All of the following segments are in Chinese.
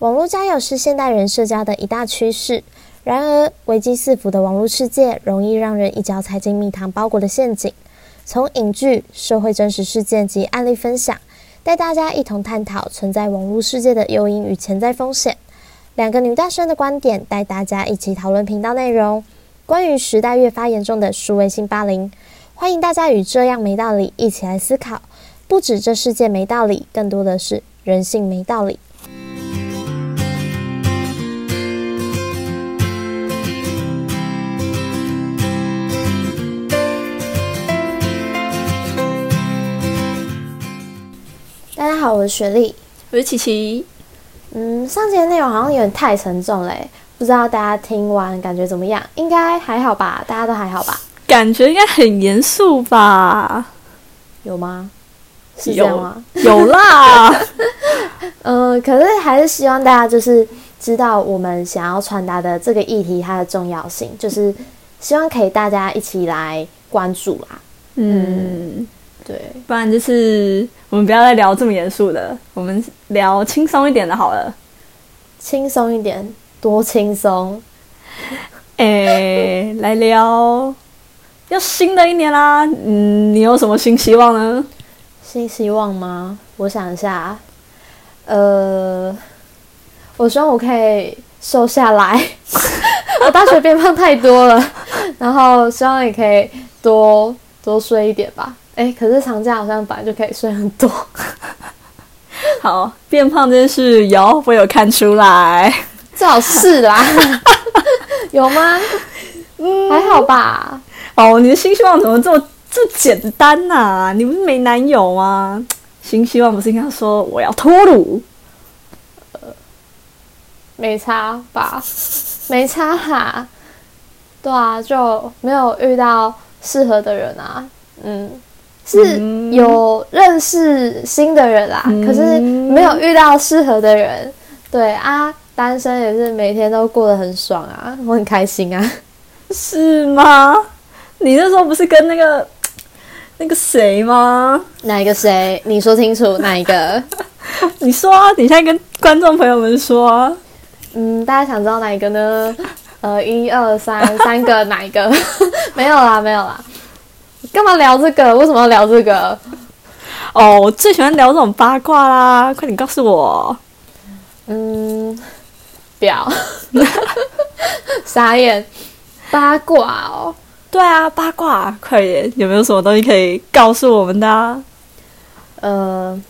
网络交友是现代人社交的一大趋势。然而，危机四伏的网络世界，容易让人一脚踩进蜜糖包裹的陷阱。从影剧、社会真实事件及案例分享，带大家一同探讨存在网络世界的诱因与潜在风险。两个女大生的观点，带大家一起讨论频道内容。关于时代越发严重的数位性霸凌，欢迎大家与这样没道理一起来思考。不止这世界没道理，更多的是人性没道理。好，我是雪莉，我是琪琪。嗯，上节的内容好像有点太沉重嘞，不知道大家听完感觉怎么样？应该还好吧？大家都还好吧？感觉应该很严肃吧？有吗？是这样吗？有啦。嗯，可是还是希望大家就是知道我们想要传达的这个议题它的重要性，就是希望可以大家一起来关注啦。嗯，对，不然就是我们不要再聊这么严肃的，我们聊轻松一点的好了。轻松一点，多轻松？哎，来聊，要新的一年啦，嗯，你有什么新希望呢？新希望吗？我想一下，呃，我希望我可以瘦下来。我大学变胖太多了，然后希望也可以多多睡一点吧。哎，可是长假好像本来就可以睡很多。好，变胖这件事有我有看出来，最好是啦。有吗？嗯，还好吧。哦，你的新希望怎么这么这么简单呐？你不是没男友吗？新希望不是应该说我要脱乳？呃，没差吧？没差哈。对啊，就没有遇到适合的人啊。嗯。是有认识新的人啦，可是没有遇到适合的人。对啊，单身也是每天都过得很爽啊，我很开心啊。是吗？你那时候不是跟那个那个谁吗？哪一个谁？你说清楚哪一个？你说啊！你现在跟观众朋友们说。嗯，大家想知道哪一个呢？呃，一二三，三个哪一个？没有啦，没有啦。干嘛聊这个？为什么要聊这个？哦，我最喜欢聊这种八卦啦！快点告诉我。嗯，表 傻眼，八卦哦。对啊，八卦，快点，有没有什么东西可以告诉我们的？呃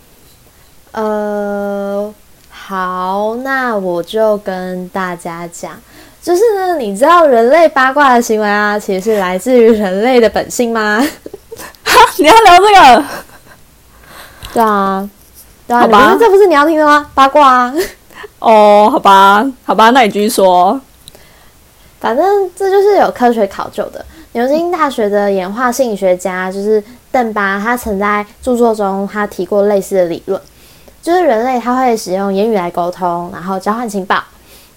呃，好，那我就跟大家讲。就是呢，你知道人类八卦的行为啊，其实是来自于人类的本性吗？你要聊这个？对啊，对啊，吧，这不是你要听的吗？八卦啊！哦，好吧，好吧，那你继续说。反正这就是有科学考究的。牛津大学的演化心理学家就是邓巴，他曾在著作中他提过类似的理论，就是人类他会使用言语来沟通，然后交换情报。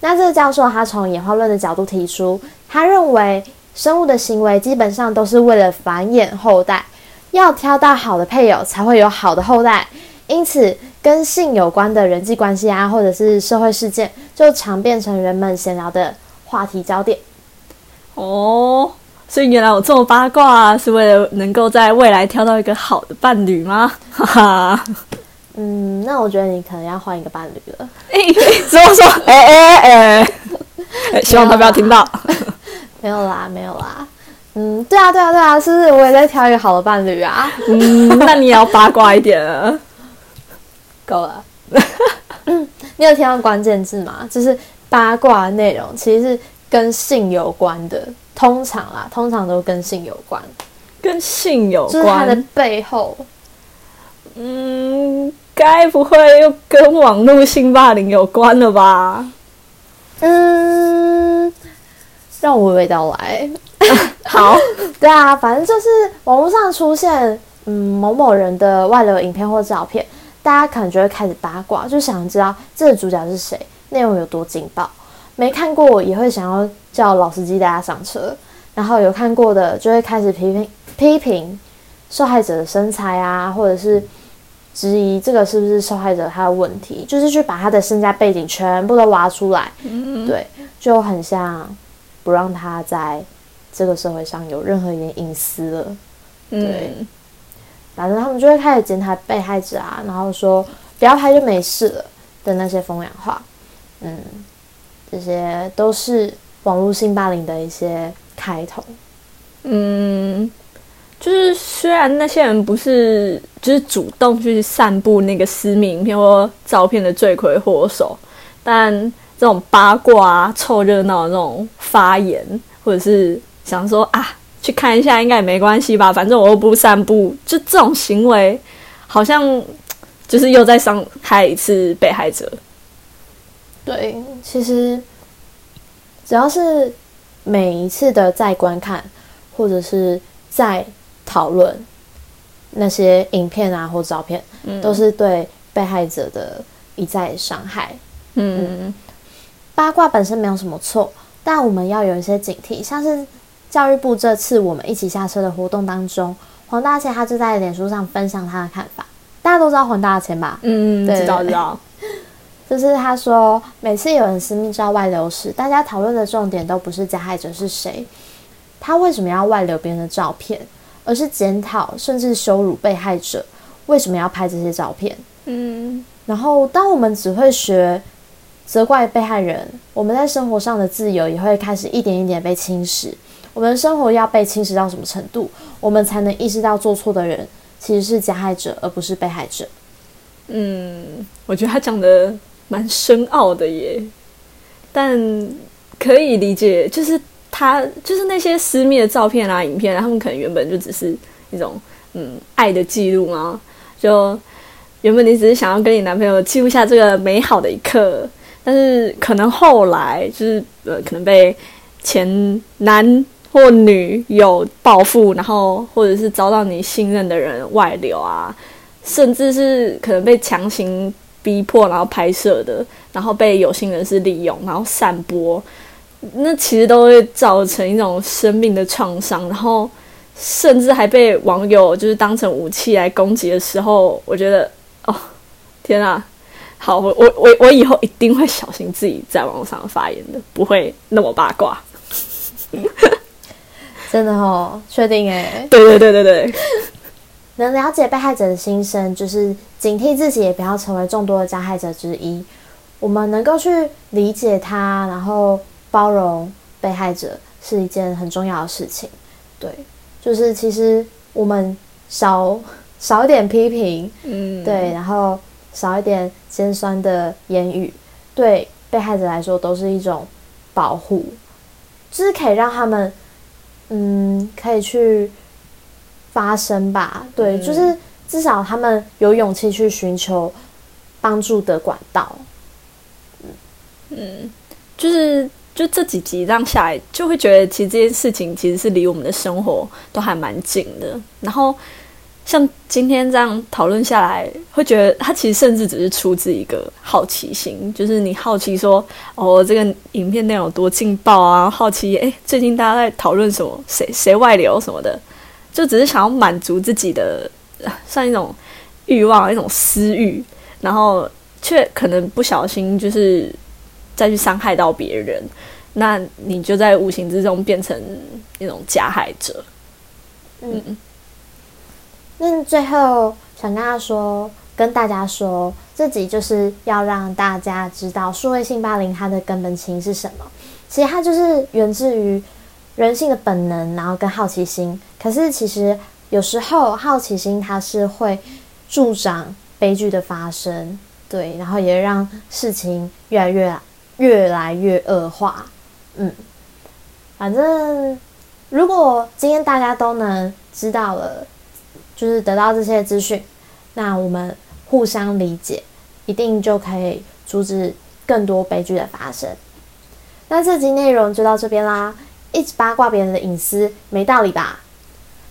那这个教授他从演化论的角度提出，他认为生物的行为基本上都是为了繁衍后代，要挑到好的配偶才会有好的后代，因此跟性有关的人际关系啊，或者是社会事件，就常变成人们闲聊的话题焦点。哦，所以原来我这么八卦，是为了能够在未来挑到一个好的伴侣吗？哈哈。嗯，那我觉得你可能要换一个伴侣了。哎，怎么说？哎哎哎，希望他不要听到。没有啦，没有啦。嗯，对啊，对啊，对啊，是不是？我也在挑一个好的伴侣啊。嗯，那你也要八卦一点啊。够了。你有听到关键字吗？就是八卦内容其实是跟性有关的，通常啦，通常都跟性有关。跟性有关，就是它的背后。嗯。该不会又跟网络性霸凌有关了吧？嗯，让我娓娓道来。好，对啊，反正就是网络上出现嗯某某人的外流影片或照片，大家可能就会开始八卦，就想知道这个主角是谁，内容有多劲爆。没看过也会想要叫老司机带他上车，然后有看过的就会开始批评批评受害者的身材啊，或者是。质疑这个是不是受害者他的问题，就是去把他的身家背景全部都挖出来，对，就很像不让他在这个社会上有任何一点隐私了。对，反正他们就会开始检讨被害者啊，然后说不要拍就没事了的那些风凉话，嗯，这些都是网络性霸凌的一些开头。嗯，就是虽然那些人不是就是主动去散布那个私密影片或照片的罪魁祸首，但这种八卦、凑热闹的那种发言，或者是想说啊去看一下应该也没关系吧，反正我又不散布，就这种行为，好像就是又在伤害一次被害者。对，其实只要是每一次的再观看。或者是在讨论那些影片啊或照片，都是对被害者的一再伤害。嗯，八卦本身没有什么错，但我们要有一些警惕。像是教育部这次我们一起下车的活动当中，黄大千他就在脸书上分享他的看法。大家都知道黄大千吧？嗯，知道知道。就是他说，每次有人私密照外流时，大家讨论的重点都不是加害者是谁。他为什么要外流别人的照片，而是检讨甚至羞辱被害者为什么要拍这些照片？嗯，然后当我们只会学责怪被害人，我们在生活上的自由也会开始一点一点被侵蚀。我们的生活要被侵蚀到什么程度，我们才能意识到做错的人其实是加害者，而不是被害者？嗯，我觉得他讲的蛮深奥的耶，但可以理解，就是。他就是那些私密的照片啊、影片，他们可能原本就只是一种嗯爱的记录嘛。就原本你只是想要跟你男朋友记录下这个美好的一刻，但是可能后来就是呃可能被前男或女有报复，然后或者是遭到你信任的人外流啊，甚至是可能被强行逼迫然后拍摄的，然后被有心人士利用，然后散播。那其实都会造成一种生命的创伤，然后甚至还被网友就是当成武器来攻击的时候，我觉得哦，天啊！好，我我我我以后一定会小心自己在网络上发言的，不会那么八卦。真的哦，确定 哎？对对对对对。能了解被害者的心声，就是警惕自己也不要成为众多的加害者之一。我们能够去理解他，然后。包容被害者是一件很重要的事情，对，就是其实我们少少一点批评，嗯，对，然后少一点尖酸的言语，对被害者来说都是一种保护，就是可以让他们，嗯，可以去发声吧，对，就是至少他们有勇气去寻求帮助的管道，嗯，就是。就这几集这样下来，就会觉得其实这件事情其实是离我们的生活都还蛮近的。然后像今天这样讨论下来，会觉得他其实甚至只是出自一个好奇心，就是你好奇说哦，这个影片内容多劲爆啊？好奇诶，最近大家在讨论什么？谁谁外流什么的？就只是想要满足自己的算一种欲望，一种私欲，然后却可能不小心就是。再去伤害到别人，那你就在无形之中变成那种加害者。嗯，那最后想跟大家说，跟大家说，自己就是要让大家知道，数位性霸凌它的根本情是什么。其实它就是源自于人性的本能，然后跟好奇心。可是其实有时候好奇心它是会助长悲剧的发生，对，然后也让事情越来越。越来越恶化，嗯，反正如果今天大家都能知道了，就是得到这些资讯，那我们互相理解，一定就可以阻止更多悲剧的发生。那这集内容就到这边啦，一直八卦别人的隐私没道理吧？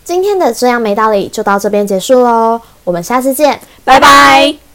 今天的这样没道理就到这边结束喽，我们下次见，拜拜。